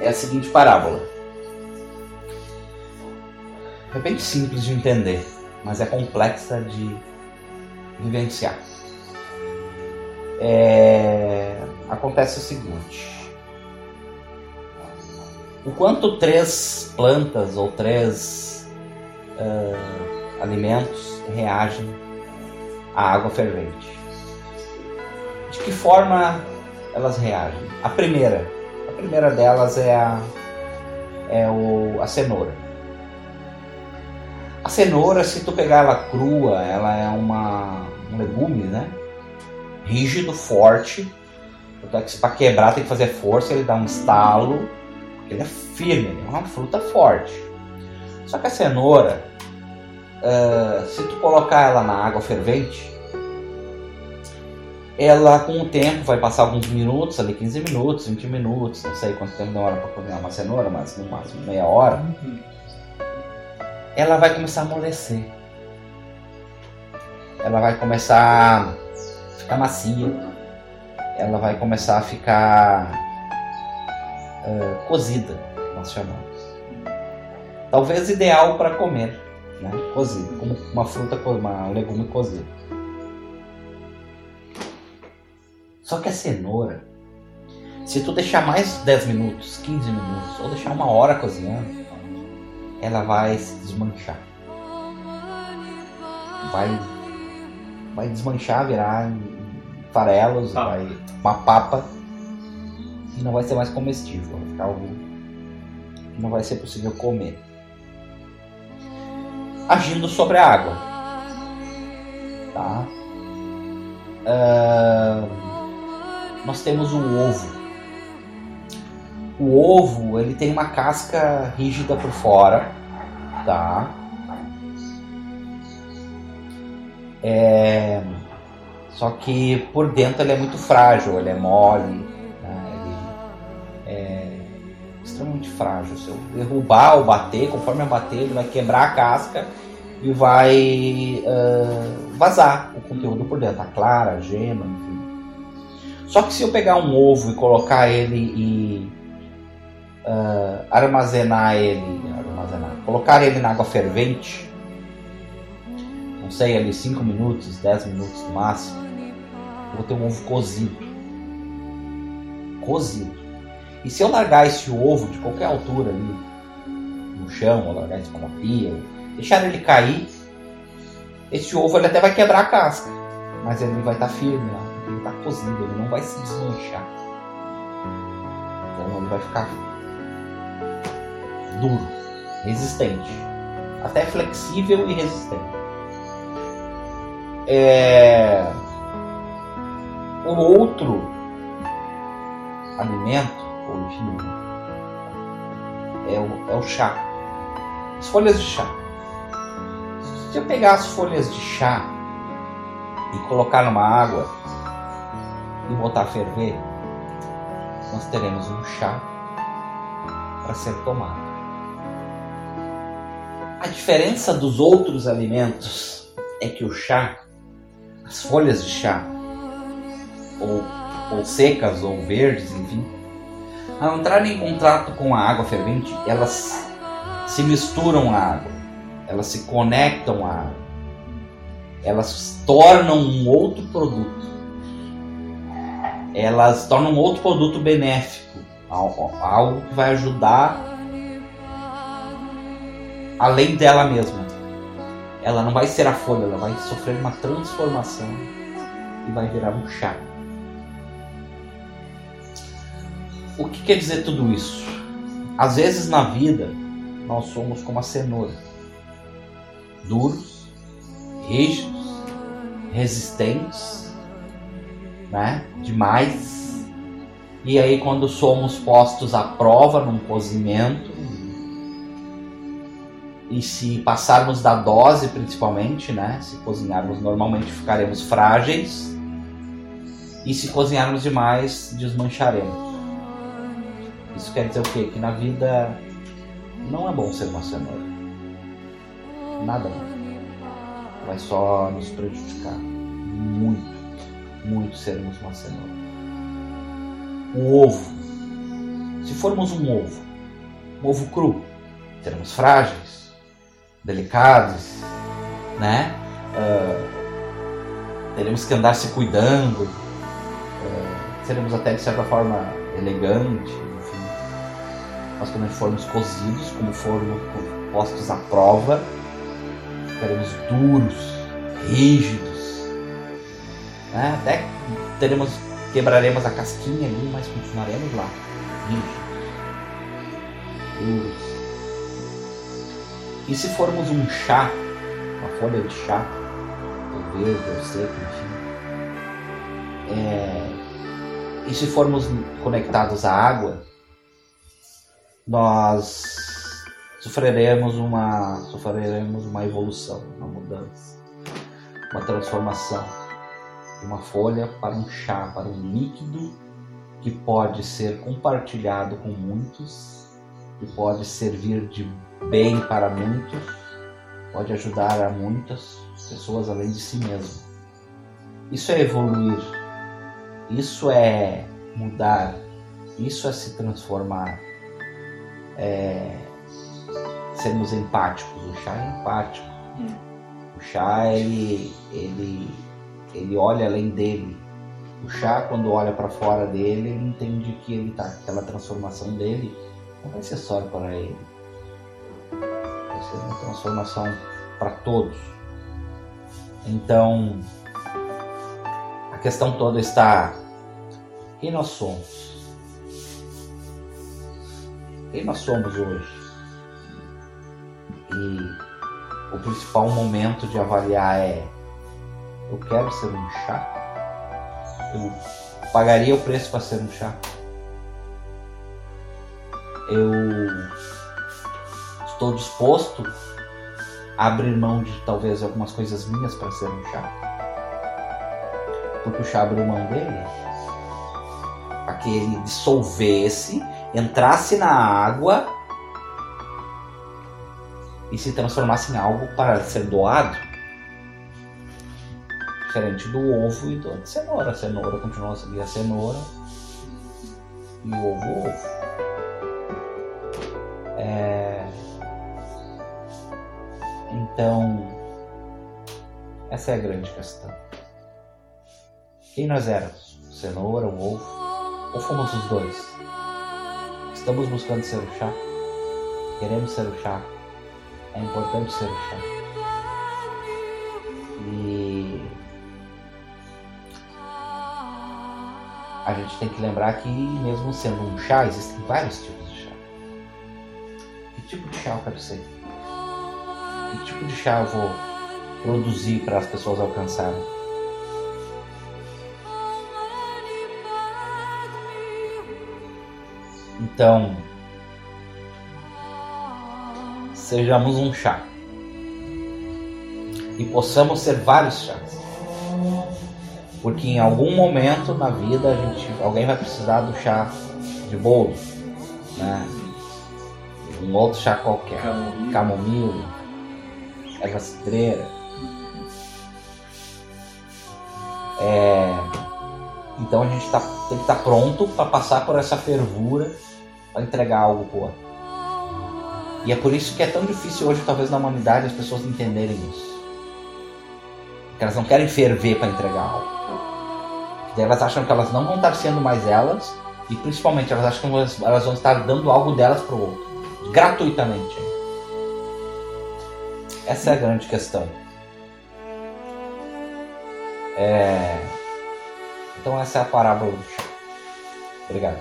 é a seguinte parábola. É bem simples de entender, mas é complexa de vivenciar. É... Acontece o seguinte: o quanto três plantas ou três uh, alimentos reagem à água fervente? De que forma elas reagem? A primeira, primeira delas é a, é o, a cenoura. A cenoura, se tu pegar ela crua, ela é uma, um legume, né? Rígido, forte. Para quebrar tem que fazer força, ele dá um estalo. Ele é firme, ele é uma fruta forte. Só que a cenoura, uh, se tu colocar ela na água fervente, ela com o tempo vai passar alguns minutos, ali 15 minutos, 20 minutos, não sei quanto tempo demora para cozinhar uma cenoura, mas no máximo meia hora. Ela vai começar a amolecer. Ela vai começar a ficar macia. Ela vai começar a ficar uh, cozida, nós chamamos. Talvez ideal para comer, né? Cozido, como uma fruta, um legume cozido. Só que a cenoura, se tu deixar mais 10 minutos, 15 minutos, ou deixar uma hora cozinhando, ela vai se desmanchar. Vai, vai desmanchar, virar farelos, ah. vai uma papa e não vai ser mais comestível, vai ficar algo que não vai ser possível comer. Agindo sobre a água. Tá? Uh nós temos o ovo. O ovo, ele tem uma casca rígida por fora, tá? É... Só que por dentro ele é muito frágil, ele é mole, né? ele é extremamente frágil. Se eu derrubar ou bater, conforme eu bater, ele vai quebrar a casca e vai uh, vazar o conteúdo por dentro, a clara, a gema, enfim. Só que se eu pegar um ovo e colocar ele e uh, armazenar ele, armazenar, colocar ele na água fervente, não sei, ali 5 minutos, 10 minutos no máximo, eu vou ter um ovo cozido. Cozido. E se eu largar esse ovo de qualquer altura ali, no chão, ou largar isso uma pia, deixar ele cair, esse ovo ele até vai quebrar a casca, mas ele vai estar firme lá ele cozido, ele não vai se desmanchar. Então ele vai ficar duro, resistente, até flexível e resistente. É... O outro alimento, enfim, é o, é o chá. As folhas de chá. Se eu pegar as folhas de chá e colocar numa água e botar a ferver, nós teremos um chá para ser tomado. A diferença dos outros alimentos é que o chá, as folhas de chá, ou, ou secas ou verdes, enfim, ao entrarem em contato com a água fervente, elas se misturam à água, elas se conectam à água, elas tornam um outro produto elas tornam outro produto benéfico, algo que vai ajudar além dela mesma. Ela não vai ser a folha, ela vai sofrer uma transformação e vai virar um chá. O que quer dizer tudo isso? Às vezes na vida nós somos como a cenoura, duros, rígidos, resistentes, né? Demais. E aí quando somos postos à prova num cozimento, e se passarmos da dose principalmente, né? Se cozinharmos normalmente ficaremos frágeis. E se cozinharmos demais, desmancharemos. Isso quer dizer o quê? Que na vida não é bom ser uma cenoura. Nada. Vai só nos prejudicar. Muito muito sermos uma cenoura. O ovo. Se formos um ovo, um ovo cru, seremos frágeis, delicados, né? Uh, teremos que andar se cuidando, uh, seremos até de certa forma elegante, enfim. Mas quando formos cozidos, como formos postos à prova, seremos duros, rígidos, né? até teremos, quebraremos a casquinha ali, mas continuaremos lá. E se formos um chá, uma folha de chá, ou verde, ou seco, enfim, é, e se formos conectados à água, nós sofreremos uma, sofreremos uma evolução, uma mudança, uma transformação de uma folha para um chá, para um líquido que pode ser compartilhado com muitos, que pode servir de bem para muitos, pode ajudar a muitas pessoas além de si mesmo. Isso é evoluir, isso é mudar, isso é se transformar, é sermos empáticos. O chá é empático. Hum. O chá ele, ele, ele olha além dele. O chá quando olha para fora dele, ele entende que ele tá aquela transformação dele não vai ser só para ele vai ser uma transformação para todos. Então, a questão toda está: quem nós somos? Quem nós somos hoje? E o principal momento de avaliar é: eu quero ser um chá? Eu pagaria o preço para ser um chá? Eu estou disposto a abrir mão de talvez algumas coisas minhas para ser um chá. Porque o chá abriu mão dele. Para que ele dissolvesse, entrasse na água e se transformasse em algo para ser doado. Diferente do ovo e da cenoura. A cenoura continua a seguir a cenoura e o ovo, o ovo. É... Então, essa é a grande questão. Quem nós éramos? Cenoura, o ovo? Ou fomos os dois? Estamos buscando ser o chá? Queremos ser o chá? É importante ser o chá. E a gente tem que lembrar que mesmo sendo um chá, existem vários tipos de chá. Que tipo de chá eu quero ser? Que tipo de chá eu vou produzir para as pessoas alcançarem? Então, sejamos um chá e possamos ser vários chás. Porque em algum momento na vida a gente, alguém vai precisar do chá de bolo, né? Um outro chá qualquer, camomila erva cidreira. É, então a gente tá, tem que estar tá pronto para passar por essa fervura para entregar algo pro outro. E é por isso que é tão difícil hoje, talvez na humanidade, as pessoas entenderem isso. Porque elas não querem ferver para entregar algo. Porque elas acham que elas não vão estar sendo mais elas e principalmente elas acham que elas vão estar dando algo delas para o outro, gratuitamente. Essa é a grande questão. É... Então essa é a parábola do chá. Obrigado.